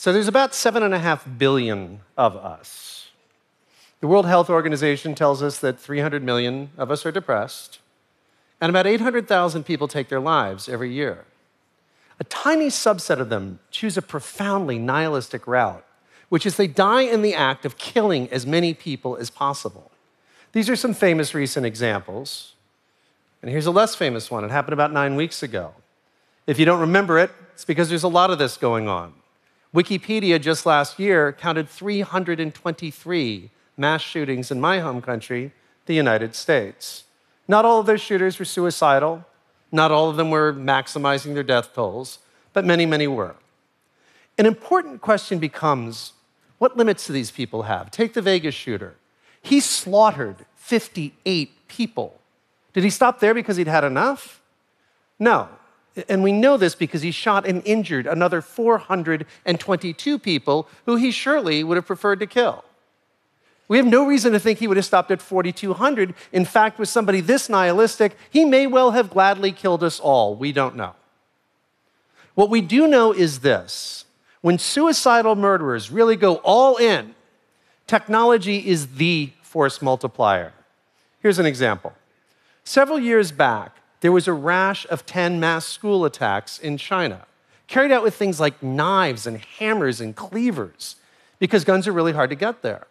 So there's about seven and a half billion of us. The World Health Organization tells us that 300 million of us are depressed, and about 800,000 people take their lives every year. A tiny subset of them choose a profoundly nihilistic route, which is they die in the act of killing as many people as possible. These are some famous recent examples. And here's a less famous one. It happened about nine weeks ago. If you don't remember it, it's because there's a lot of this going on. Wikipedia just last year counted 323 mass shootings in my home country, the United States. Not all of those shooters were suicidal, not all of them were maximizing their death tolls, but many, many were. An important question becomes what limits do these people have? Take the Vegas shooter. He slaughtered 58 people. Did he stop there because he'd had enough? No. And we know this because he shot and injured another 422 people who he surely would have preferred to kill. We have no reason to think he would have stopped at 4,200. In fact, with somebody this nihilistic, he may well have gladly killed us all. We don't know. What we do know is this when suicidal murderers really go all in, technology is the force multiplier. Here's an example. Several years back, there was a rash of 10 mass school attacks in China, carried out with things like knives and hammers and cleavers, because guns are really hard to get there.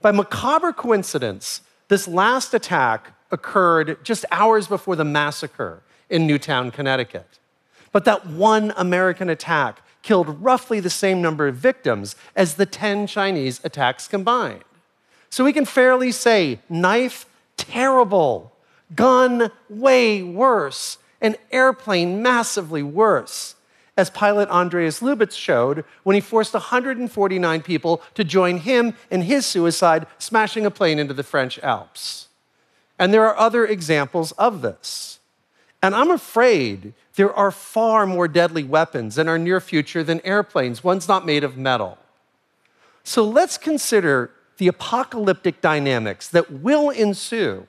By macabre coincidence, this last attack occurred just hours before the massacre in Newtown, Connecticut. But that one American attack killed roughly the same number of victims as the 10 Chinese attacks combined. So we can fairly say knife, terrible, gun way worse, an airplane massively worse, as pilot Andreas Lubitz showed when he forced 149 people to join him in his suicide, smashing a plane into the French Alps. And there are other examples of this. And I'm afraid there are far more deadly weapons in our near future than airplanes, ones not made of metal. So let's consider the apocalyptic dynamics that will ensue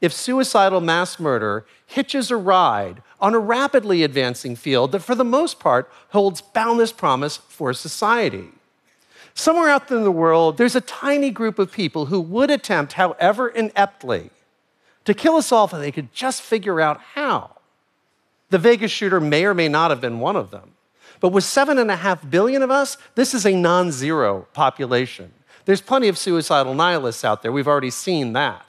if suicidal mass murder hitches a ride on a rapidly advancing field that, for the most part, holds boundless promise for society. Somewhere out there in the world, there's a tiny group of people who would attempt, however ineptly, to kill us all if they could just figure out how. The Vegas shooter may or may not have been one of them. But with seven and a half billion of us, this is a non zero population. There's plenty of suicidal nihilists out there. We've already seen that.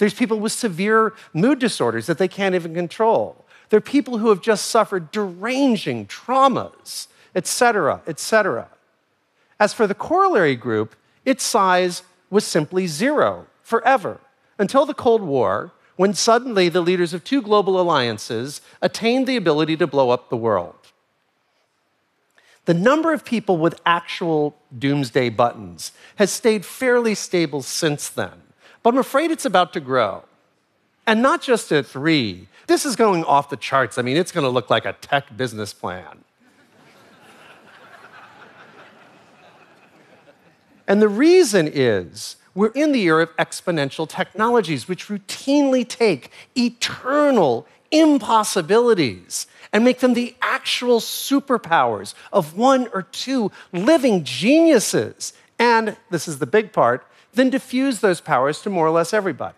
There's people with severe mood disorders that they can't even control. There are people who have just suffered deranging traumas, et cetera, et cetera. As for the corollary group, its size was simply zero forever until the Cold War, when suddenly the leaders of two global alliances attained the ability to blow up the world. The number of people with actual doomsday buttons has stayed fairly stable since then. But I'm afraid it's about to grow. And not just at three. This is going off the charts. I mean, it's going to look like a tech business plan. and the reason is we're in the era of exponential technologies, which routinely take eternal impossibilities and make them the actual superpowers of one or two living geniuses. And this is the big part then diffuse those powers to more or less everybody.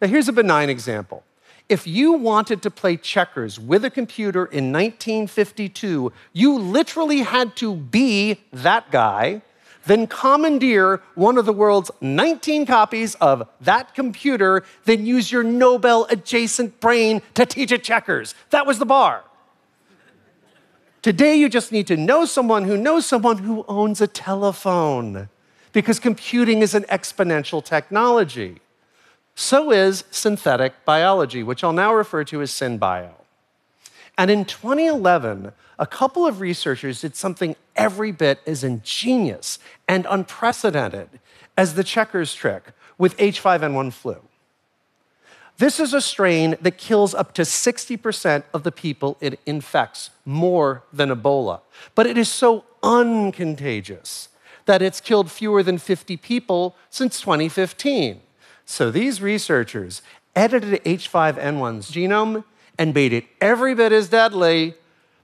Now, here's a benign example. If you wanted to play checkers with a computer in 1952, you literally had to be that guy, then commandeer one of the world's 19 copies of that computer, then use your Nobel adjacent brain to teach it checkers. That was the bar. Today, you just need to know someone who knows someone who owns a telephone because computing is an exponential technology. So is synthetic biology, which I'll now refer to as SynBio. And in 2011, a couple of researchers did something every bit as ingenious and unprecedented as the checkers trick with H5N1 flu. This is a strain that kills up to 60% of the people it infects, more than Ebola. But it is so uncontagious that it's killed fewer than 50 people since 2015. So these researchers edited H5N1's genome and made it every bit as deadly,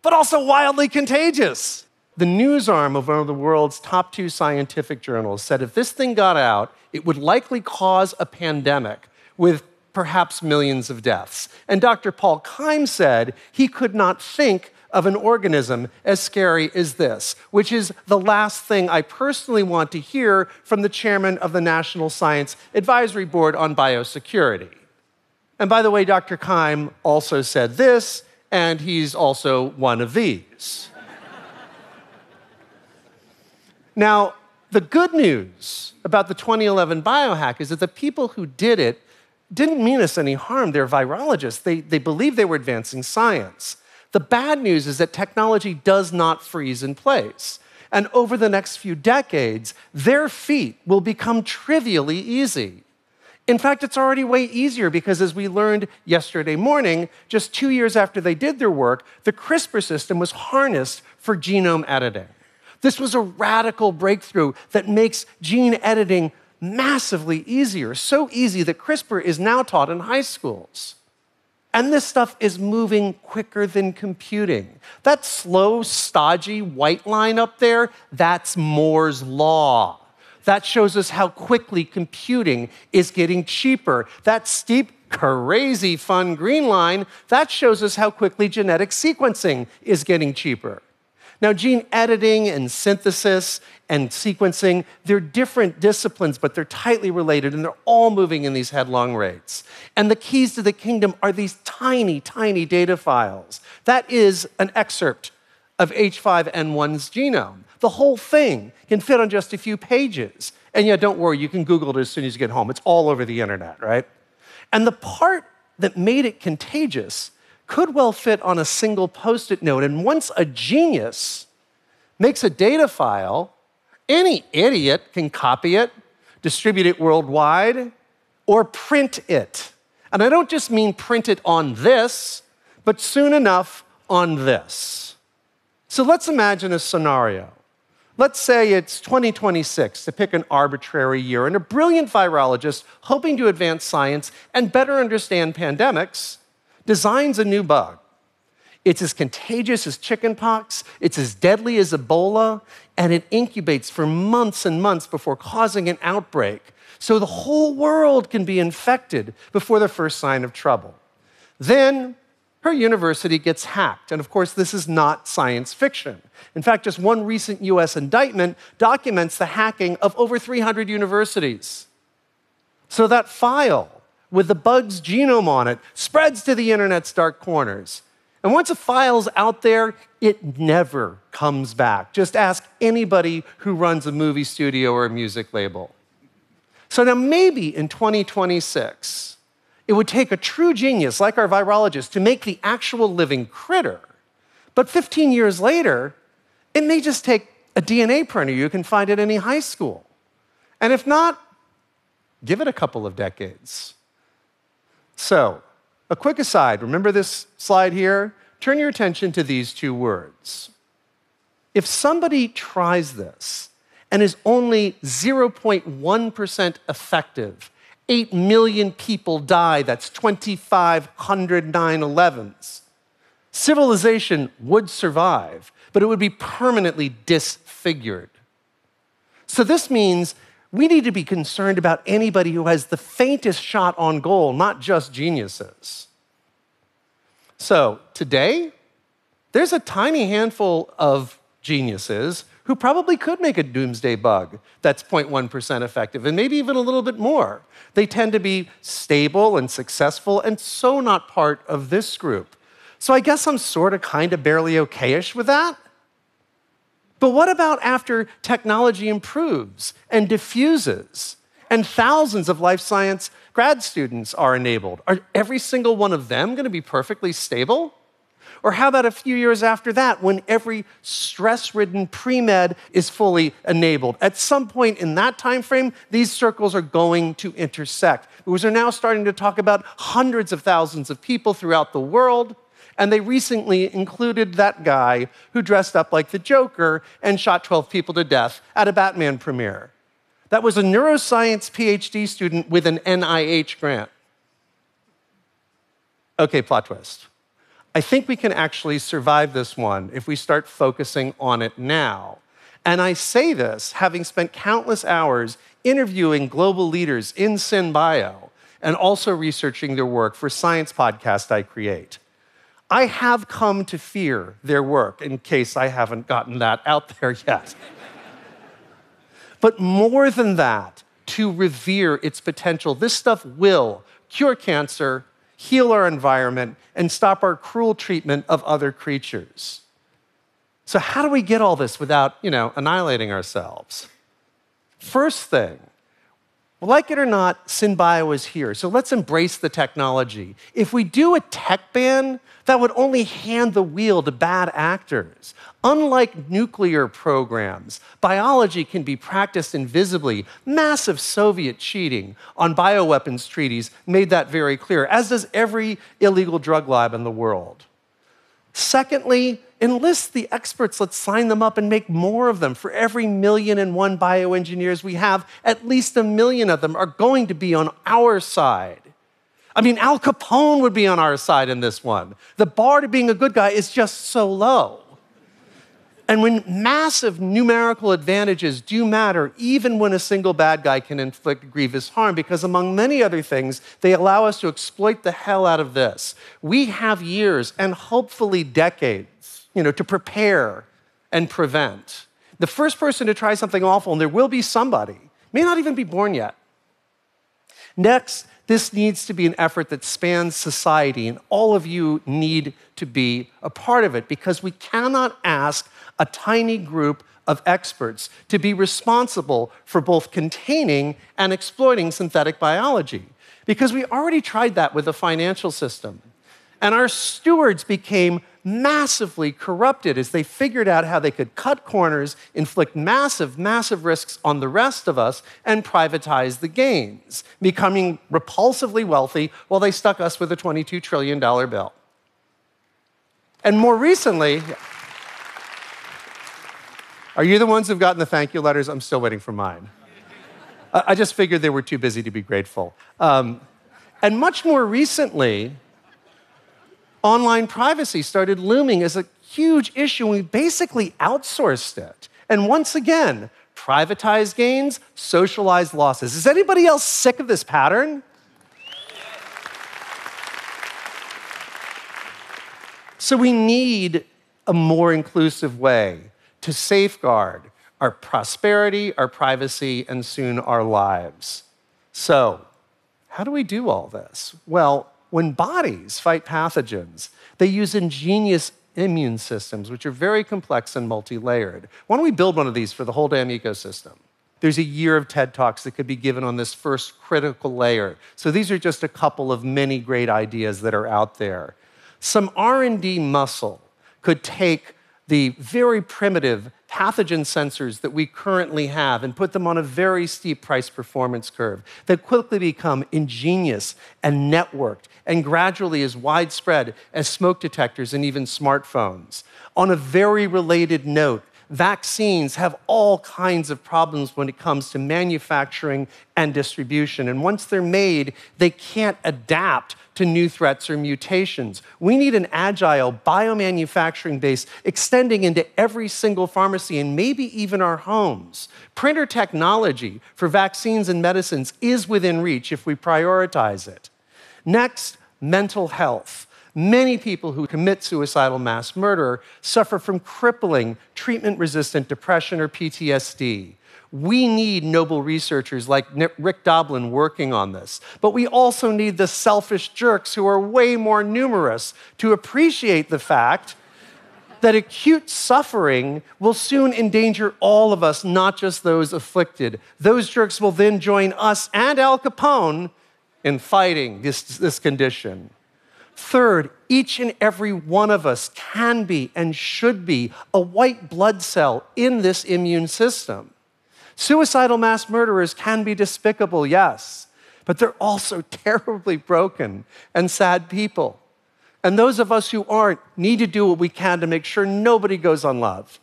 but also wildly contagious. the news arm of one of the world's top two scientific journals said if this thing got out, it would likely cause a pandemic with perhaps millions of deaths. And Dr. Paul Keim said he could not think of an organism as scary as this, which is the last thing I personally want to hear from the chairman of the National Science Advisory Board on Biosecurity. And by the way, Dr. Keim also said this, and he's also one of these. now, the good news about the 2011 biohack is that the people who did it didn't mean us any harm. They're virologists. They, they believed they were advancing science. The bad news is that technology does not freeze in place. And over the next few decades, their feat will become trivially easy. In fact, it's already way easier because, as we learned yesterday morning, just two years after they did their work, the CRISPR system was harnessed for genome editing. This was a radical breakthrough that makes gene editing massively easier, so easy that CRISPR is now taught in high schools. And this stuff is moving quicker than computing. That slow, stodgy white line up there, that's Moore's Law. That shows us how quickly computing is getting cheaper. That steep, crazy fun green line, that shows us how quickly genetic sequencing is getting cheaper. Now, gene editing and synthesis and sequencing, they're different disciplines, but they're tightly related and they're all moving in these headlong rates. And the keys to the kingdom are these tiny, tiny data files. That is an excerpt of H5N1's genome. The whole thing can fit on just a few pages. And yeah, don't worry, you can Google it as soon as you get home. It's all over the internet, right? And the part that made it contagious could well fit on a single post it note. And once a genius makes a data file, any idiot can copy it, distribute it worldwide, or print it. And I don't just mean print it on this, but soon enough on this. So let's imagine a scenario. Let's say it's 2026, to pick an arbitrary year, and a brilliant virologist hoping to advance science and better understand pandemics designs a new bug. It's as contagious as chickenpox, it's as deadly as Ebola, and it incubates for months and months before causing an outbreak. So the whole world can be infected before the first sign of trouble. Then her university gets hacked. And of course, this is not science fiction. In fact, just one recent US indictment documents the hacking of over 300 universities. So that file with the bug's genome on it spreads to the internet's dark corners. And once a file's out there, it never comes back. Just ask anybody who runs a movie studio or a music label. So now, maybe in 2026, it would take a true genius like our virologist to make the actual living critter. But 15 years later, it may just take a DNA printer you can find at any high school. And if not, give it a couple of decades. So, a quick aside remember this slide here? Turn your attention to these two words. If somebody tries this and is only 0.1% effective, 8 million people die, that's 2,500 9 11s. Civilization would survive, but it would be permanently disfigured. So, this means we need to be concerned about anybody who has the faintest shot on goal, not just geniuses. So, today, there's a tiny handful of geniuses who probably could make a doomsday bug that's 0.1% effective, and maybe even a little bit more. They tend to be stable and successful, and so not part of this group. So I guess I'm sort of kind of barely okayish with that. But what about after technology improves and diffuses and thousands of life science grad students are enabled? Are every single one of them going to be perfectly stable? Or how about a few years after that when every stress ridden pre med is fully enabled? At some point in that time frame, these circles are going to intersect because they're now starting to talk about hundreds of thousands of people throughout the world and they recently included that guy who dressed up like the Joker and shot 12 people to death at a Batman premiere. That was a neuroscience PhD student with an NIH grant. Okay, plot twist. I think we can actually survive this one if we start focusing on it now. And I say this having spent countless hours interviewing global leaders in SynBio and also researching their work for Science Podcast I create. I have come to fear their work, in case I haven't gotten that out there yet. but more than that, to revere its potential. This stuff will cure cancer, heal our environment, and stop our cruel treatment of other creatures. So, how do we get all this without, you know, annihilating ourselves? First thing, like it or not, SynBio is here. So let's embrace the technology. If we do a tech ban, that would only hand the wheel to bad actors. Unlike nuclear programs, biology can be practiced invisibly. Massive Soviet cheating on bioweapons treaties made that very clear, as does every illegal drug lab in the world. Secondly, enlist the experts. Let's sign them up and make more of them. For every million and one bioengineers we have, at least a million of them are going to be on our side. I mean, Al Capone would be on our side in this one. The bar to being a good guy is just so low. And when massive numerical advantages do matter, even when a single bad guy can inflict grievous harm, because among many other things, they allow us to exploit the hell out of this. We have years and hopefully decades, you know, to prepare and prevent. The first person to try something awful, and there will be somebody, may not even be born yet. Next, this needs to be an effort that spans society, and all of you need to be a part of it because we cannot ask a tiny group of experts to be responsible for both containing and exploiting synthetic biology. Because we already tried that with the financial system. And our stewards became massively corrupted as they figured out how they could cut corners, inflict massive, massive risks on the rest of us, and privatize the gains, becoming repulsively wealthy while they stuck us with a $22 trillion bill. And more recently, are you the ones who've gotten the thank you letters? I'm still waiting for mine. I just figured they were too busy to be grateful. Um, and much more recently, online privacy started looming as a huge issue, and we basically outsourced it. And once again, privatized gains, socialized losses. Is anybody else sick of this pattern? So we need a more inclusive way to safeguard our prosperity, our privacy, and soon our lives. So, how do we do all this? Well, when bodies fight pathogens, they use ingenious immune systems, which are very complex and multi layered. Why don't we build one of these for the whole damn ecosystem? There's a year of TED Talks that could be given on this first critical layer. So these are just a couple of many great ideas that are out there. Some R&D muscle could take the very primitive pathogen sensors that we currently have and put them on a very steep price performance curve that quickly become ingenious and networked and gradually as widespread as smoke detectors and even smartphones. On a very related note, vaccines have all kinds of problems when it comes to manufacturing and distribution. And once they're made, they can't adapt to new threats or mutations. We need an agile biomanufacturing base extending into every single pharmacy and maybe even our homes. Printer technology for vaccines and medicines is within reach if we prioritize it. Next, mental health. Many people who commit suicidal mass murder suffer from crippling treatment resistant depression or PTSD. We need noble researchers like Rick Doblin working on this, but we also need the selfish jerks who are way more numerous to appreciate the fact that acute suffering will soon endanger all of us, not just those afflicted. Those jerks will then join us and Al Capone in fighting this, this condition. Third, each and every one of us can be and should be a white blood cell in this immune system. Suicidal mass murderers can be despicable, yes, but they're also terribly broken and sad people. And those of us who aren't need to do what we can to make sure nobody goes unloved.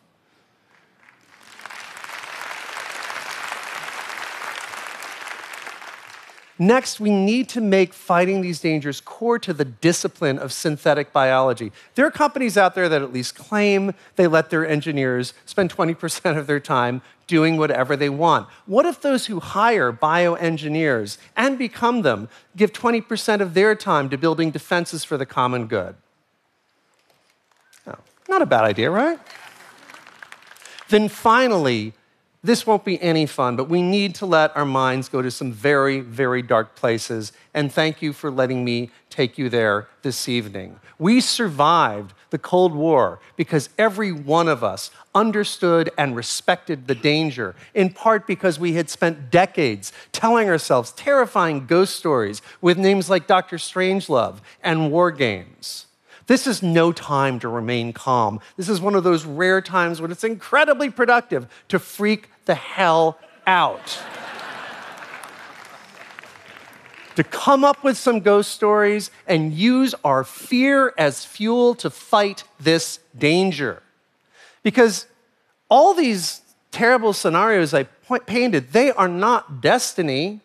Next, we need to make fighting these dangers core to the discipline of synthetic biology. There are companies out there that at least claim they let their engineers spend 20% of their time doing whatever they want. What if those who hire bioengineers and become them give 20% of their time to building defenses for the common good? Oh, not a bad idea, right? Then finally, this won't be any fun, but we need to let our minds go to some very, very dark places. And thank you for letting me take you there this evening. We survived the Cold War because every one of us understood and respected the danger, in part because we had spent decades telling ourselves terrifying ghost stories with names like Dr. Strangelove and War Games. This is no time to remain calm. This is one of those rare times when it's incredibly productive to freak the hell out. to come up with some ghost stories and use our fear as fuel to fight this danger. Because all these terrible scenarios I painted, they are not destiny,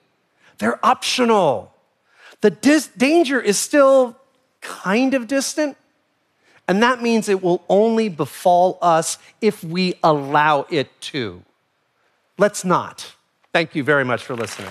they're optional. The dis- danger is still kind of distant. And that means it will only befall us if we allow it to. Let's not. Thank you very much for listening.